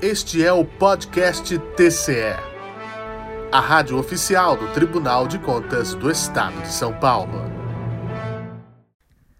Este é o podcast TCE, a rádio oficial do Tribunal de Contas do Estado de São Paulo.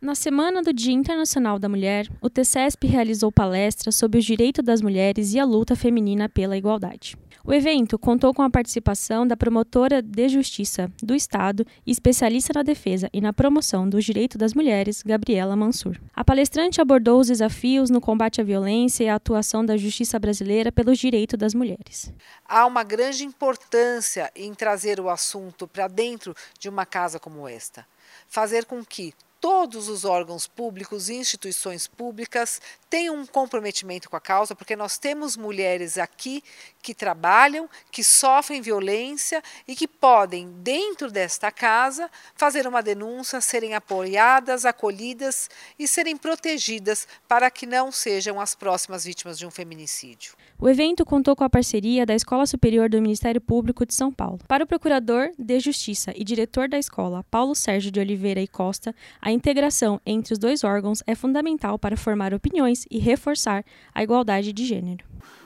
Na semana do Dia Internacional da Mulher, o TCESP realizou palestras sobre o direito das mulheres e a luta feminina pela igualdade. O evento contou com a participação da promotora de justiça do Estado e especialista na defesa e na promoção do direito das mulheres, Gabriela Mansur. A palestrante abordou os desafios no combate à violência e a atuação da justiça brasileira pelos direitos das mulheres. Há uma grande importância em trazer o assunto para dentro de uma casa como esta. Fazer com que todos os órgãos públicos e instituições públicas tenham um comprometimento com a causa, porque nós temos mulheres aqui que trabalham, que sofrem violência e que podem, dentro desta casa, fazer uma denúncia, serem apoiadas, acolhidas e serem protegidas para que não sejam as próximas vítimas de um feminicídio. O evento contou com a parceria da Escola Superior do Ministério Público de São Paulo. Para o procurador de Justiça e diretor da escola, Paulo Sérgio de Oliveira e Costa, a integração entre os dois órgãos é fundamental para formar opiniões e reforçar a igualdade de gênero.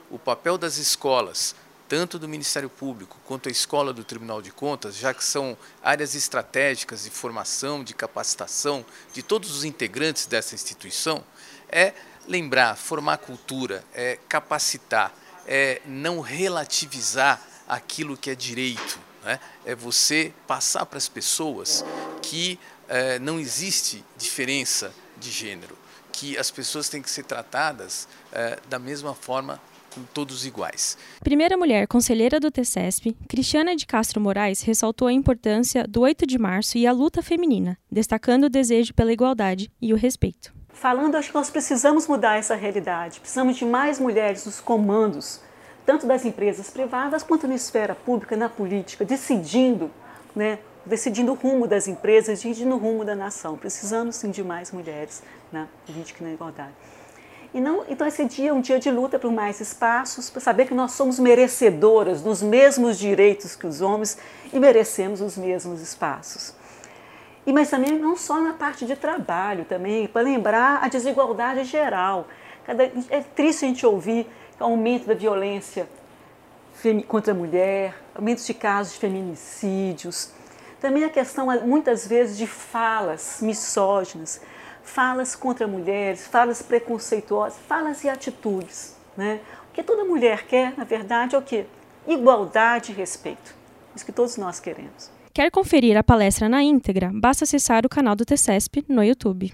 O papel das escolas, tanto do Ministério Público quanto a escola do Tribunal de Contas, já que são áreas estratégicas de formação, de capacitação de todos os integrantes dessa instituição, é lembrar, formar cultura, é capacitar, é não relativizar aquilo que é direito. Né? É você passar para as pessoas que é, não existe diferença de gênero, que as pessoas têm que ser tratadas é, da mesma forma todos iguais. Primeira mulher conselheira do TCESP, Cristiana de Castro Moraes ressaltou a importância do 8 de março e a luta feminina, destacando o desejo pela igualdade e o respeito falando, acho que nós precisamos mudar essa realidade. Precisamos de mais mulheres nos comandos, tanto das empresas privadas quanto na esfera pública, na política, decidindo, né, decidindo o rumo das empresas, decidindo o rumo da nação. Precisamos sim de mais mulheres na política e na igualdade. E não, então esse dia é um dia de luta por mais espaços, para saber que nós somos merecedoras dos mesmos direitos que os homens e merecemos os mesmos espaços. E, mas também não só na parte de trabalho, também para lembrar a desigualdade geral. Cada, é triste a gente ouvir o aumento da violência contra a mulher, aumento de casos de feminicídios. Também a questão, muitas vezes, de falas misóginas, falas contra mulheres, falas preconceituosas, falas e atitudes. Né? O que toda mulher quer, na verdade, é o quê? Igualdade e respeito. Isso que todos nós queremos. Quer conferir a palestra na íntegra? Basta acessar o canal do TCESP no YouTube.